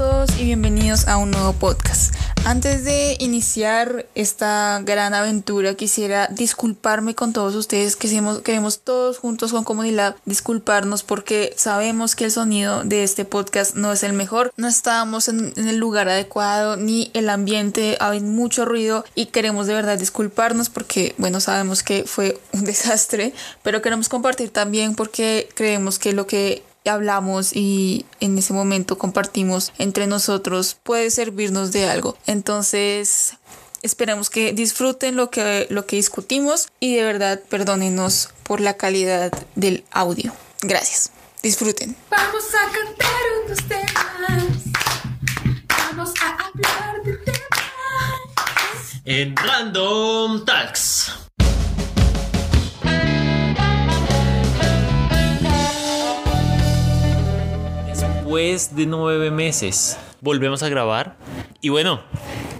todos y bienvenidos a un nuevo podcast. Antes de iniciar esta gran aventura quisiera disculparme con todos ustedes que queremos todos juntos con comunidad disculparnos porque sabemos que el sonido de este podcast no es el mejor, no estábamos en, en el lugar adecuado ni el ambiente, hay mucho ruido y queremos de verdad disculparnos porque bueno sabemos que fue un desastre, pero queremos compartir también porque creemos que lo que hablamos y en ese momento compartimos entre nosotros puede servirnos de algo. Entonces, esperamos que disfruten lo que, lo que discutimos y de verdad perdónenos por la calidad del audio. Gracias. Disfruten. Vamos a cantar unos temas. Vamos a hablar de temas. En Random Talks. Después de nueve meses, volvemos a grabar. Y bueno,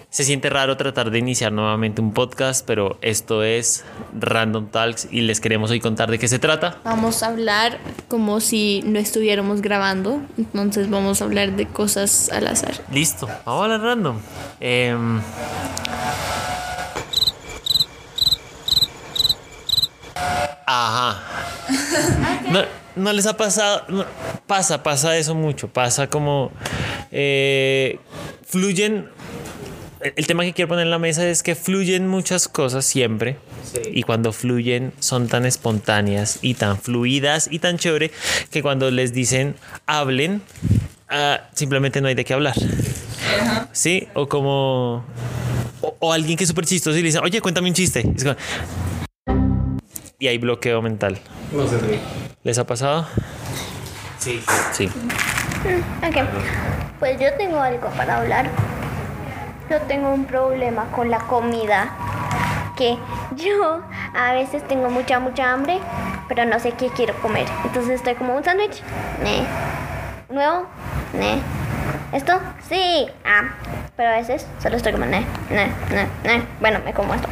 se siente raro tratar de iniciar nuevamente un podcast, pero esto es Random Talks y les queremos hoy contar de qué se trata. Vamos a hablar como si no estuviéramos grabando, entonces vamos a hablar de cosas al azar. Listo, vamos a hablar random. Em, Ajá. No, no les ha pasado. no, pasa, pasa eso mucho. Pasa como. eh, fluyen. el- tema que quiero poner en la mesa es que fluyen muchas cosas siempre. Y cuando fluyen son tan espontáneas y tan fluidas y tan chévere que cuando les dicen hablen, ah, simplemente no hay de qué hablar. Sí, o como. O, o alguien que es súper chistoso y le dice, oye, cuéntame un chiste. Y hay bloqueo mental. No ríe. ¿Les ha pasado? Sí. Sí. Ok, pues yo tengo algo para hablar. Yo tengo un problema con la comida. Que yo a veces tengo mucha, mucha hambre, pero no sé qué quiero comer. Entonces estoy como un sándwich. Ne. ¿Nuevo? Ne. ¿Esto? Sí. Ah. Pero a veces solo estoy como ne, ne, ne, ne. Bueno, me como esto.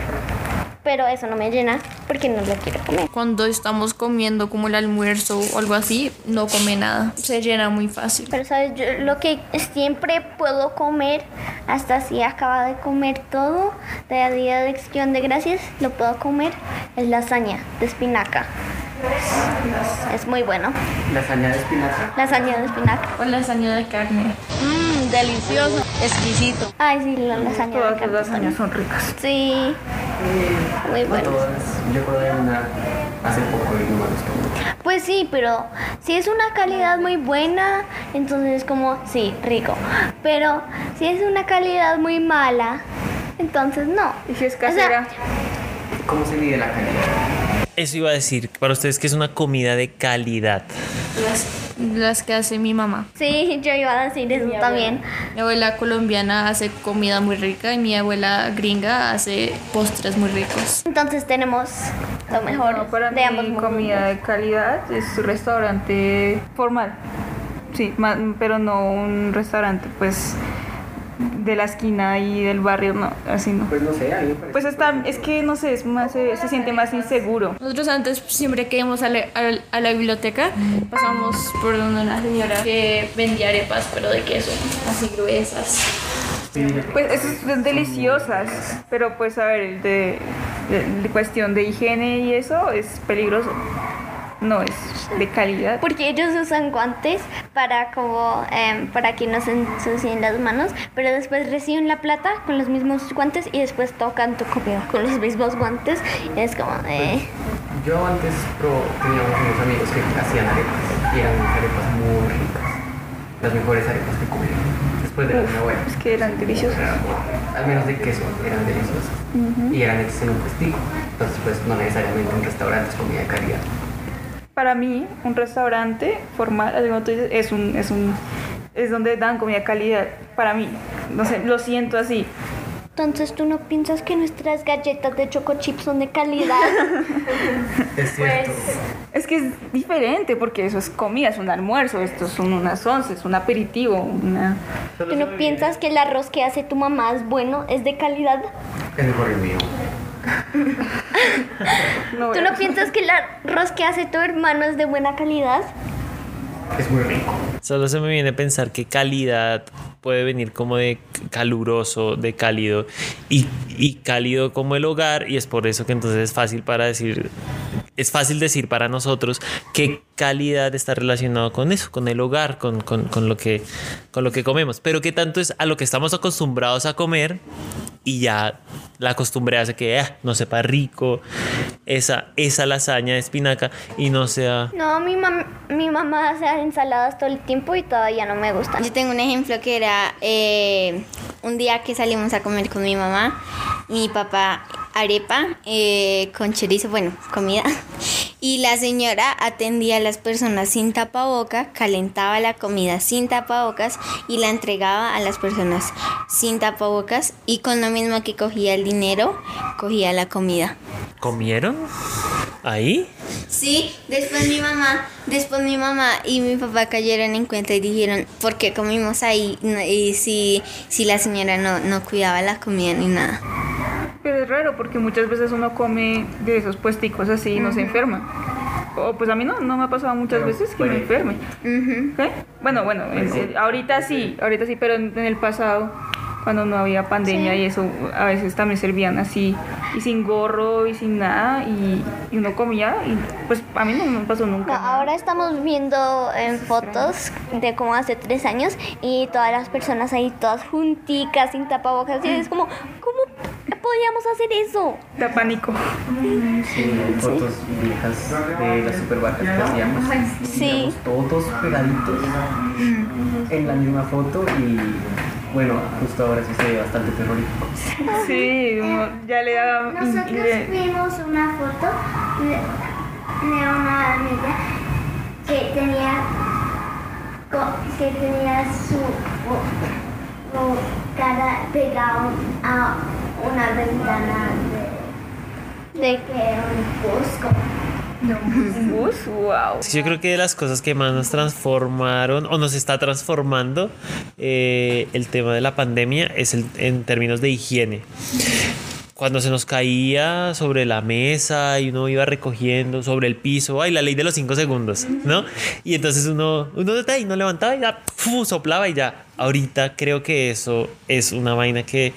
Pero eso no me llena porque no lo quiero comer. Cuando estamos comiendo como el almuerzo o algo así, no come nada, se llena muy fácil. Pero sabes, yo lo que siempre puedo comer, hasta si acaba de comer todo de día de acción de gracias, lo puedo comer, es lasaña de espinaca. Es muy bueno. Lasaña de espinaca. Lasaña de espinaca. O lasaña de carne. Mmm, delicioso, exquisito. Ay, sí, la lasaña de Todas las carne. lasañas son ricas. Sí. Muy No bueno. todas. Yo probé una hace poco y no me gustó mucho. Pues sí, pero si es una calidad muy buena, entonces es como, sí, rico. Pero si es una calidad muy mala, entonces no. ¿Y si es O sea, casera? ¿Cómo se mide la calidad? Eso iba a decir, para ustedes que es una comida de calidad. Las, las que hace mi mamá. Sí, yo iba a decir eso también. Mi abuela colombiana hace comida muy rica y mi abuela gringa hace postres muy ricos. Entonces tenemos lo mejor No, para de ambos mí mundos. comida de calidad es un restaurante formal. Sí, pero no un restaurante pues de la esquina y del barrio, no, así no. Pues no sé, a mí me parece. Pues está, es que no sé, es más, se, se siente más inseguro. Nosotros antes siempre que íbamos a la, a- a la biblioteca pasamos por donde una señora que vendía arepas pero de queso, así gruesas. Pues esas son deliciosas, pero pues a ver, el de, de- de cuestión de higiene y eso es peligroso. No es de calidad. Porque ellos usan guantes para como em, para que no se ensucien las manos, pero después reciben la plata con los mismos guantes y después tocan tu comida con los mismos guantes y es como eh, Yo antes teníamos unos amigos que hacían arepas y eran arepas muy ricas. Las mejores arepas que comí. Después de la abuela. Es que eran deliciosos. Al menos de queso, eran deliciosas. Y eran hechas en un puestico. Entonces, pues no necesariamente un restaurante es comida de calidad. Para mí, un restaurante formal, así como tú dices, es un, es un, es donde dan comida de calidad. Para mí, no sé, lo siento así. entonces tú no piensas que nuestras galletas de choco chips son de calidad. Es cierto. Es que es diferente porque eso es comida, es un almuerzo, esto son unas once, es un aperitivo, una... ¿Tú no piensas que el arroz que hace tu mamá es bueno, es de calidad? Es mejor el mío. No, ¿Tú no piensas que el arroz que hace tu hermano es de buena calidad? es muy rico. Solo se me viene a pensar que calidad puede venir como de caluroso, de cálido, y, y cálido como el hogar, y es por eso que entonces es fácil para decir, es fácil decir para nosotros que calidad está relacionado con eso, con el hogar, con, con- con lo que, con lo que comemos, pero que tanto es a lo que estamos acostumbrados a comer y ya la costumbre hace que ah, no sepa rico esa, esa lasaña de espinaca y no sea... No, mi, mam- mi mamá hace ensaladas todo el tiempo y todavía no me gustan. Yo tengo un ejemplo que era eh, un día que salimos a comer con mi mamá, mi papá arepa eh, con chorizo, bueno, comida. Y la señora atendía a las personas sin tapaboca, calentaba la comida sin tapabocas y la entregaba a las personas sin tapabocas y con lo mismo que cogía el dinero, cogía la comida. ¿Comieron? ¿Ahí? Sí, después mi mamá, después mi mamá y mi papá cayeron en cuenta y dijeron, ¿por qué comimos ahí? Y si, si la señora no, no cuidaba la comida ni nada. Pero es raro porque muchas veces uno come de esos puesticos así y no se enferma. O pues a mí no, no me ha pasado muchas veces que me enferme. ¿Qué? Bueno, bueno, en- en- ahorita sí, ahorita sí, pero en, en el pasado, cuando no había pandemia y eso, a veces también servían así y sin gorro y sin nada y, y uno comía y pues a mí no me pasó No, nunca. ahora estamos viendo en fotos de como hace tres años y todas las personas ahí todas junticas, sin tapabocas y es como, ¿cómo podíamos hacer eso? Da pánico. Sí, fotos viejas de las supervacas que hacíamos. Sí. Todos pegaditos en la misma foto y bueno, justo ahora sí se ve bastante terrorífico. Sí, ya le da... y- y Nosotros vimos una foto de, una amiga que tenía que tenía su cara pegada a una ventana de, de que un bosco. un bus, wow. Yo creo que de las cosas que más nos transformaron o nos está transformando eh, el tema de la pandemia es el, en términos de higiene. Cuando se nos caía sobre la mesa y uno iba recogiendo sobre el piso, ay, la ley de los cinco segundos, ¿no? Y entonces uno, uno ahí no levantaba y ya soplaba y ya. Ahorita creo que eso es una vaina que,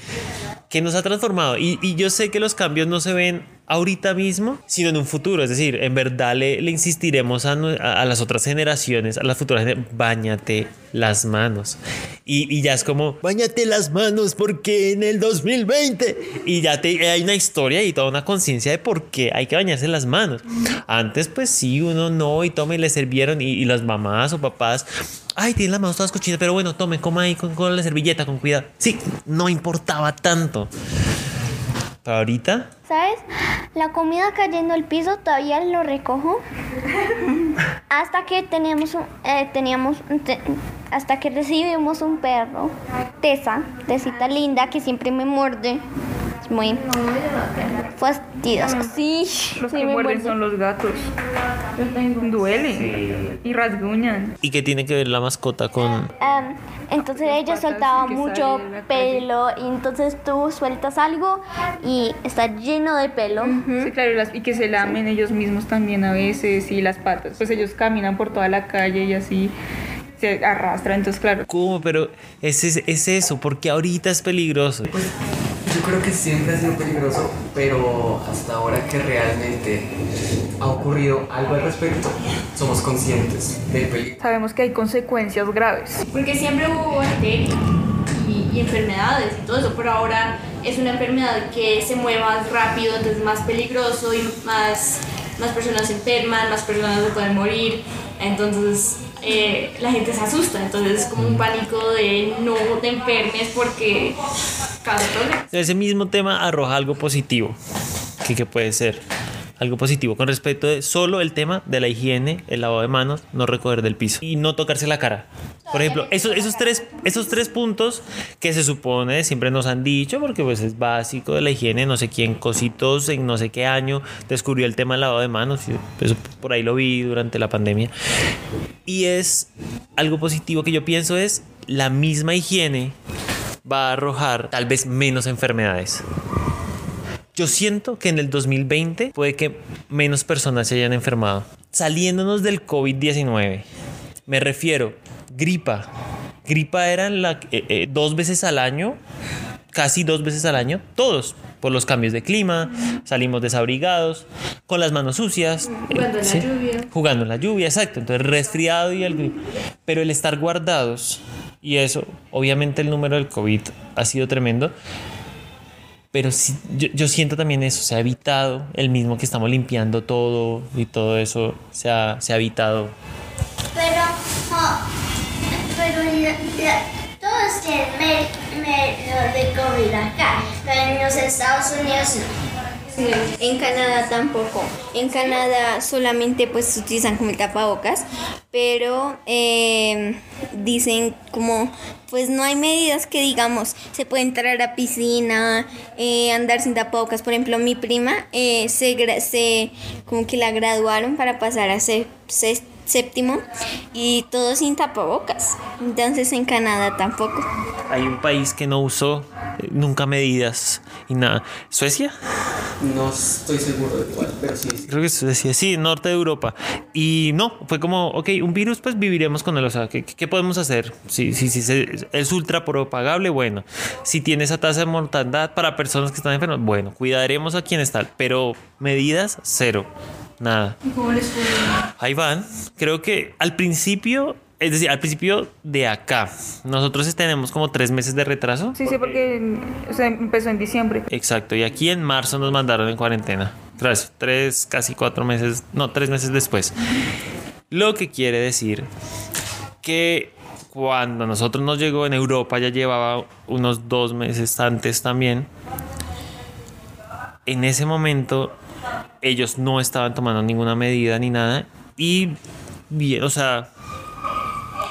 que nos ha transformado. Y, y yo sé que los cambios no se ven ahorita mismo, sino en un futuro. Es decir, en verdad le, insistiremos a, las otras generaciones, a las futuras generaciones, bañate las manos. Y, y ya es como, bañate las manos porque en el 2020. Y ya te, hay una historia y toda una conciencia de por qué hay que bañarse las manos. Antes, pues sí, uno no, y tome, le sirvieron, y, las mamás o papás, ay, tienen las manos todas cochinas, pero bueno, tome, coma ahí con, con la servilleta, con cuidado. Sí, no importaba tanto. Pero ahorita, ¿Sabes? La comida cayendo al piso todavía lo recojo. Hasta que teníamos un, eh, teníamos hasta que recibimos un perro, Tessa, Tesita linda que siempre me muerde. Muy fastidiosa. Sí, Los sí que muerden muerde. son los gatos. Duele. Sí. Y rasguñan. ¿y qué tiene que ver la mascota con, Am, entonces ella soltaba mucho pelo y entonces tú sueltas algo y está lleno de pelo. Sí, claro, y, las- y que se lamen ellos mismos también a veces y las patas. Pues ellos caminan por toda la calle y así se arrastran. Entonces, claro. ¿Cómo? Pero es, es, es eso, porque ahorita es peligroso. Yo creo que siempre ha sido peligroso, pero hasta ahora que realmente ha ocurrido algo al respecto, somos conscientes del peligro. Sabemos que hay consecuencias graves. Porque siempre hubo bacterias y, y enfermedades y todo eso, pero ahora es una enfermedad que se mueve más rápido, entonces es más peligroso y más, más personas se enferman, más personas se pueden morir. Entonces eh, la gente se asusta, entonces es como un pánico de no te enfermes porque problemas. Ese mismo tema arroja algo positivo, que, que puede ser algo positivo con respecto de solo el tema de la higiene, el lavado de manos, no recoger del piso y no tocarse la cara. Por ejemplo, esos, esos, tres, esos tres puntos que se supone siempre nos han dicho, porque pues es básico de la higiene, no sé quién, cositos en no sé qué año descubrió el tema del lavado de manos, pues, por ahí lo vi durante la pandemia. Y es algo positivo que yo pienso es la misma higiene va a arrojar tal vez menos enfermedades. Yo siento que en el 2020 puede que menos personas se hayan enfermado. Saliéndonos del COVID-19 Me refiero, gripa. Gripa eran la, eh, eh, dos veces al año, casi dos veces al año, todos, por los cambios de clima, salimos desabrigados, con las manos sucias. eh, Jugando en la lluvia. Jugando en la lluvia, exacto. Entonces, resfriado y el grip. Pero el estar guardados, y eso, obviamente el número del COVID ha sido tremendo. Pero sí, yo, yo siento también eso, se ha evitado el mismo que estamos limpiando todo y todo eso se ha, se ha evitado. Pero, oh, pero la- la- todos tienen me- medio de COVID acá, pero en los Estados Unidos no. En Canadá tampoco. En Canadá solamente pues utilizan como el tapabocas, pero eh, dicen como pues no hay medidas que digamos se puede entrar a piscina, eh, andar sin tapabocas. Por ejemplo, mi prima eh, se, se como que la graduaron para pasar a se- se- séptimo y todo sin tapabocas. Entonces en Canadá tampoco. Hay un país que no usó nunca medidas y nada. ¿Suecia? No estoy seguro de cuál, pero sí. sí. Creo que Suecia, sí, norte de Europa. Y no, fue como, ok, un virus, pues viviremos con él. O sea, ¿qué, qué podemos hacer? Si, si, si es ultra propagable, bueno. Si tiene esa tasa de mortandad para personas que están enfermas, bueno, cuidaremos a quien está. Pero medidas, cero. Nada. ¿Y cómo les fue? Ahí van. Creo que al principio, es decir, al principio de acá, nosotros tenemos como tres meses de retraso. Sí, sí, porque o sea, empezó en diciembre. Exacto, y aquí en marzo nos mandaron en cuarentena. Tres, tres, casi cuatro meses, no, tres meses después. Lo que quiere decir que cuando nosotros nos llegó en Europa, ya llevaba unos dos meses antes también. En ese momento, ellos no estaban tomando ninguna medida ni nada. Y bien, o sea,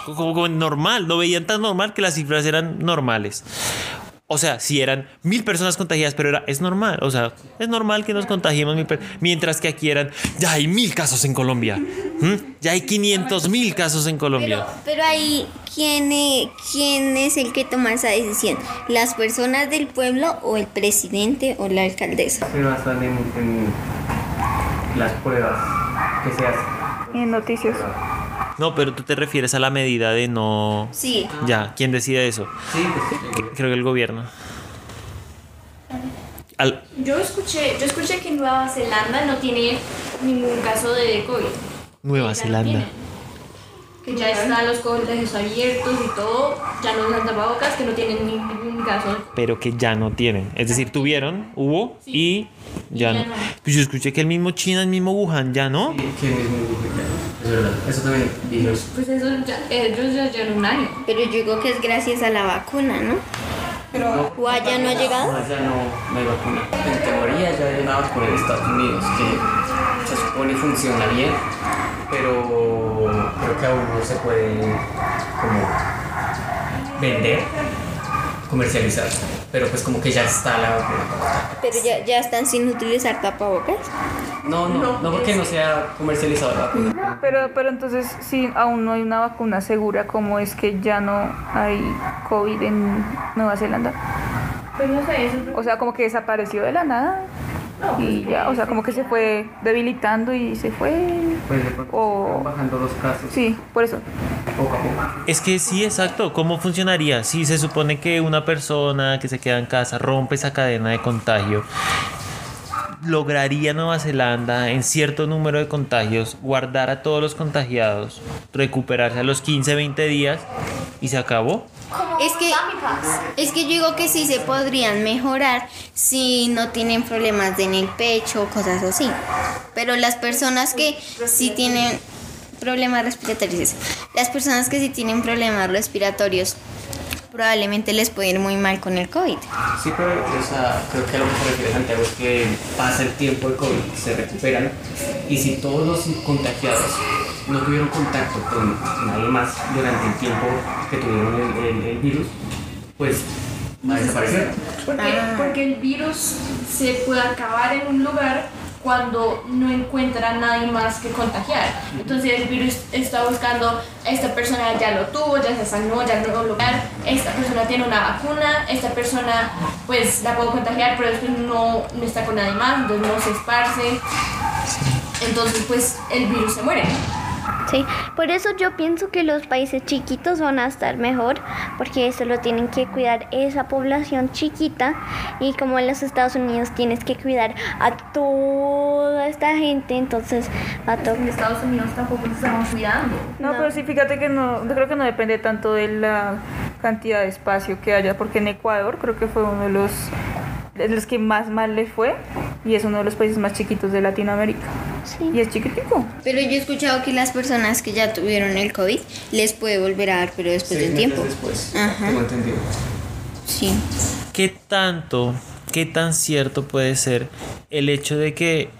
como, como normal, lo veían tan normal que las cifras eran normales. O sea, si eran mil personas contagiadas, pero era, es normal. O sea, es normal que nos contagiemos mil Mientras que aquí eran, ya hay mil casos en Colombia. ¿Mm? Ya hay 500 mil casos en Colombia. Pero ahí, ¿quién, eh, ¿quién es el que toma esa decisión? ¿Las personas del pueblo o el presidente o la alcaldesa? Se basan en, en las pruebas que se hacen. En noticias. No, pero tú te refieres a la medida de no. Sí. Ya, ¿quién decide eso? Sí, pues, Creo que el gobierno. Al- Yo escuché, yo escuché que Nueva Zelanda no tiene ningún caso de COVID. Nueva Ya no Zelanda. Que ya están los colegios abiertos y todo, ya no usan tapabocas, que no tienen ningún caso. pero que ya no tienen. Es decir, tuvieron, hubo y ya ya no. no. Pues yo escuché que el mismo China, el mismo Wuhan, ya no. sí, que mismo es verdad. Eso también. Pues eso ya, ellos ya llevan un año. Pero yo digo que es gracias a la vacuna, ¿no? ¿O allá no ha llegado? No, ya no, no hay vacuna. En teoría ya hay una vacuna en Estados Unidos que se supone funciona bien, pero creo que aún no se puede como vender, comercializar. Pero pues como que ya está la vacuna. Pero ya, ya están sin utilizar tapabocas. No, no, no porque no sea comercializada la vacuna. Pero, pero entonces, si aún no hay una vacuna segura, ¿cómo es que ya no hay COVID en Nueva Zelanda? Pues no sé, eso O sea, como que desapareció de la nada. Y ya, o sea, como que se fue debilitando y se fue. Pues de pronto O- bajando los casos Sí, por eso. Poco a poco. Es que sí, exacto. ¿Cómo funcionaría? Si se supone que una persona que se queda en casa rompe esa cadena de contagio, ¿lograría Nueva Zelanda en cierto número de contagios guardar a todos los contagiados, recuperarse a los 15, 20 días y se acabó? Es que, es que yo digo que sí se podrían mejorar si no tienen problemas en el pecho o cosas así. Pero las personas que sí tienen problemas respiratorios, las personas que sí tienen problemas respiratorios, probablemente les puede ir muy mal con el COVID. Sí, pero o sea, creo que a lo que se refiere Santiago es que pasa el tiempo de COVID, se recuperan y si todos los contagiados no tuvieron contacto con nadie más durante el tiempo que tuvieron el, el- el virus, pues va a desaparecer. Porque, Ah. porque el virus se puede acabar en un lugar cuando no encuentra a nadie más que contagiar. Entonces el virus está buscando, esta persona ya lo tuvo, ya se sanó, ya no lo lugar, esta persona tiene una vacuna, esta persona pues la puedo contagiar, pero después no, no está con nadie más, entonces no se esparce. Entonces pues el virus se muere. Sí, por eso yo pienso que los países chiquitos van a estar mejor, porque solo tienen que cuidar esa población chiquita y como en los Estados Unidos tienes que cuidar a toda esta gente, entonces va a En tocar. Estados Unidos tampoco se estaban cuidando. No, pero sí, fíjate que no, yo creo que no depende tanto de la cantidad de espacio que haya, porque en Ecuador creo que fue uno de los, de los que más mal le fue y es uno de los países más chiquitos de Latinoamérica. Sí. Y es chiquitico. Pero yo he escuchado que las personas que ya tuvieron el COVID les puede volver a dar, pero después Seis del tiempo. después. Ajá. Tengo entendido. Sí. ¿Qué tanto, qué tan cierto puede ser el hecho de que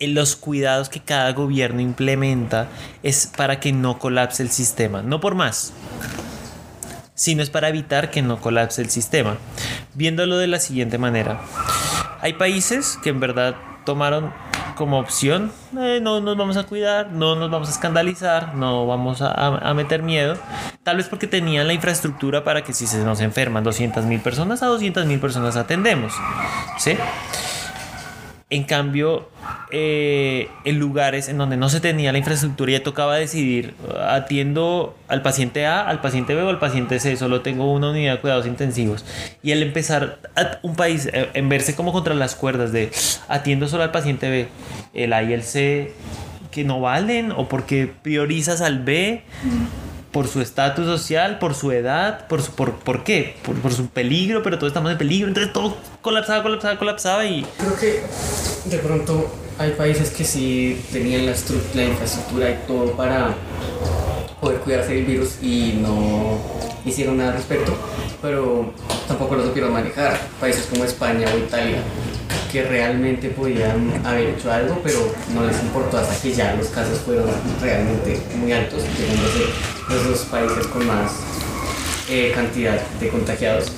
los cuidados que cada gobierno implementa es para que no colapse el sistema? No por más, sino es para evitar que no colapse el sistema. Viéndolo de la siguiente manera. Hay países que en verdad tomaron como opción, eh, no nos vamos a cuidar, no nos vamos a escandalizar, no vamos a, a- meter miedo, tal vez porque tenían la infraestructura para que si se nos enferman 200 mil personas, a 200 mil personas atendemos. ¿sí? En cambio, eh, en lugares en donde no se tenía la infraestructura ya tocaba decidir, atiendo al paciente A, al paciente B o al paciente C, solo tengo una unidad de cuidados intensivos. Y al empezar a- un país eh, en verse como contra las cuerdas de atiendo solo al paciente B, el A y el C que no valen o porque priorizas al B por su estatus social, por su edad, por su, por, ¿por qué? Por, por su peligro, pero todos estamos en peligro, entonces todo colapsaba, colapsaba, colapsaba y Creo que de pronto hay países que sí tenían la, la infraestructura y todo para poder cuidarse del virus y no hicieron nada al respecto, pero tampoco lo supieron manejar. Países como España o Italia que realmente podían haber hecho algo, pero no les importó hasta que ya los casos fueron realmente muy altos, llegando a ser los dos países con más eh, cantidad de contagiados.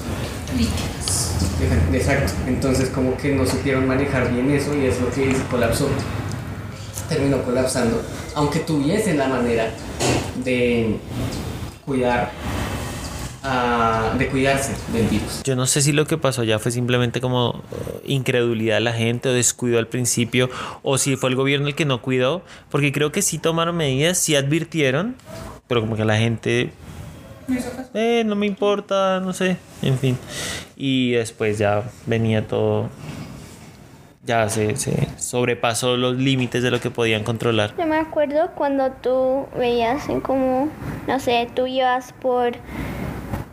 Exacto, entonces como que no supieron manejar bien eso y es lo que colapsó, terminó colapsando, aunque tuviesen la manera de cuidar, ah, de cuidarse del virus. Yo no sé si lo que pasó ya fue simplemente como eh, incredulidad de la gente o descuido al principio o si fue el gobierno el que no cuidó, porque creo que sí tomaron medidas, sí advirtieron, pero como que la gente eh, no me importa, no sé, en fin. Y después ya venía todo, ya se, se sobrepasó los límites de lo que podían controlar. Yo me acuerdo cuando tú veías en como, no sé, tú ibas por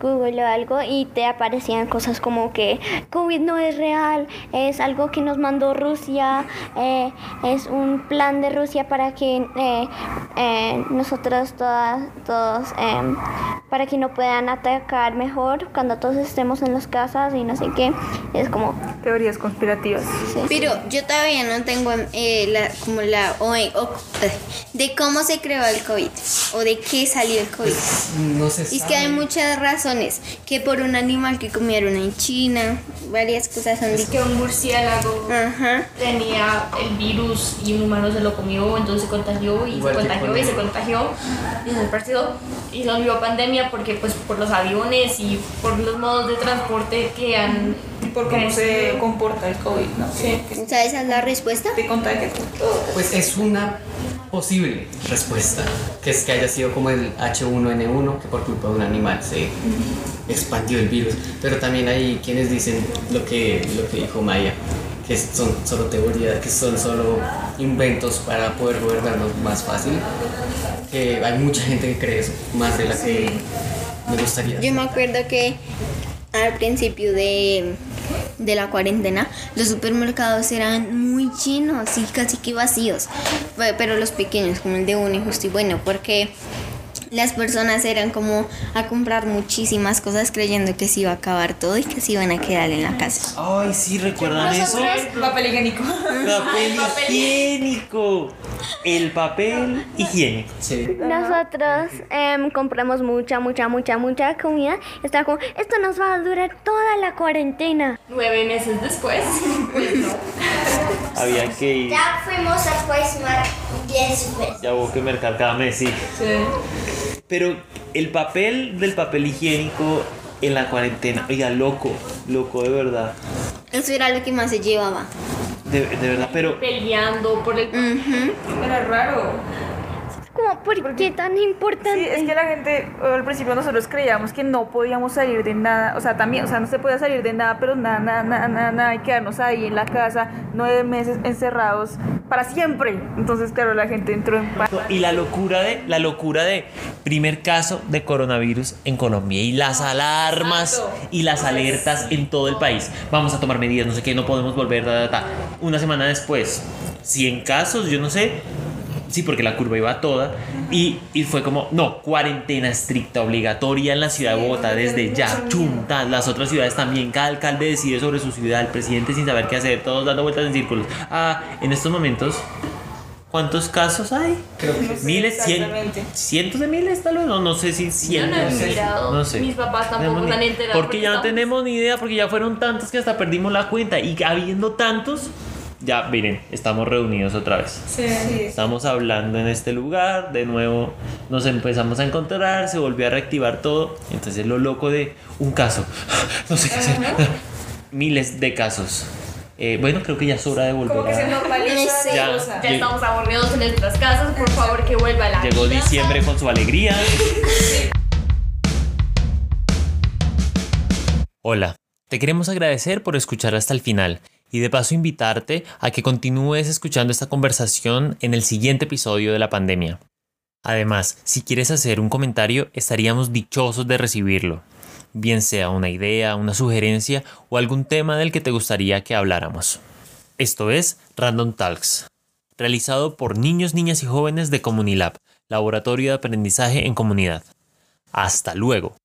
Google o algo y te aparecían cosas como que COVID no es real, es algo que nos mandó Rusia, eh, es un plan de Rusia para que eh, eh, nosotros todas, todos, em, para que no puedan atacar mejor cuando todos estemos en las casas y no sé qué. Es como, Teorías conspirativas. sí. Pero yo todavía no tengo eh, la, como la o, o- eh, de cómo se creó el COVID o de qué salió el COVID. No se Y es que hay muchas razones, que por un animal que comieron en China, varias cosas han dicho. Que un murciélago Ajá. tenía el virus y un humano se lo comió, entonces se contagió y Igual se contagió con y se contagió y se esparció y se volvió pandemia porque pues por los aviones y por los modos de transporte que han Por cómo se comporta el COVID, ¿no? Sí. O sea, esa es la respuesta. Te contagia con todo. Pues es una posible respuesta, que es que haya sido como el H1N1, que por culpa de un animal se expandió el virus. Pero también hay quienes dicen lo que, lo que dijo Maya, que son solo teorías, que son solo inventos para poder gobernarnos más fácil. Que hay mucha gente que cree eso, más de la que me gustaría. Yo me acuerdo que al principio de, de la cuarentena los supermercados eran muy llenos y casi que vacíos, Pe- pero los pequeños como el de y bueno, porque las personas eran como a comprar muchísimas cosas creyendo que se iba a acabar todo y que se iban a quedar en la casa. Ay, sí, ¿recuerdan eso? Papel higiénico. Papel higiénico. El papel higiénico. Sí. Nosotros em, compramos mucha, mucha, mucha, mucha comida. Está como, esto nos va a durar toda la cuarentena. Nueve meses después, pues no. Había que ir. Ya fuimos a Quaismar 10 veces. Ya hubo que mercar cada mes, sí. Pero el papel del papel higiénico en la cuarentena, oiga, loco, loco de verdad. Eso era lo que más se llevaba. De, de verdad, pero Peleando por el... Ujú. Era raro. ¿Por qué tan importante? Sí, es que la gente, al principio nosotros creíamos que no podíamos salir de nada, o sea, también, o sea, no se podía salir de nada, pero nada, nada, nada, nada, nada, y quedarnos ahí en la casa nueve meses encerrados para siempre. Entonces, claro, la gente entró en pánico. Y la locura de la locura de primer caso de coronavirus en Colombia y las alarmas y las alertas en todo el país. Vamos a tomar medidas, no sé qué, no podemos volver. ta, ta. Una semana después, 100 casos, yo no sé. Sí, porque la curva iba toda. Y, y fue como, no, cuarentena estricta, obligatoria en la ciudad de Bogotá desde ya. Chunta, las otras ciudades también. Cada alcalde decide sobre su ciudad, el presidente sin saber qué hacer, todos dando vueltas en círculos. Ah, en estos momentos, ¿cuántos casos hay? Creo que Miles, cien- cientos de miles, tal vez, no, no sé si Yo cientos. no he mirado. No sé. Mis papás tampoco Tenemos se han ni- enterado. Porque ya no tenemos ni idea, porque ya fueron tantos que hasta perdimos la cuenta. Y habiendo tantos, ya miren, estamos reunidos otra vez. Estamos hablando en este lugar, de nuevo nos empezamos a encontrar, se volvió a reactivar todo. Entonces lo loco de un caso, no sé qué hacer. Miles de casos. Eh, bueno, creo que ya es hora de volver Como que se a... normaliza Ya. la cosa. Ya estamos aburridos en nuestras casas, por favor que vuelva la Llegó vida. diciembre con su alegría. Hola, te queremos agradecer por escuchar hasta el final y de paso invitarte a que continúes escuchando esta conversación en el siguiente episodio de la pandemia. Además, si quieres hacer un comentario, estaríamos dichosos de recibirlo, bien sea una idea, una sugerencia o algún tema del que te gustaría que habláramos. Esto es Random Talks, realizado por niños, niñas y jóvenes de Comunilab, Laboratorio de Aprendizaje en Comunidad. Hasta luego.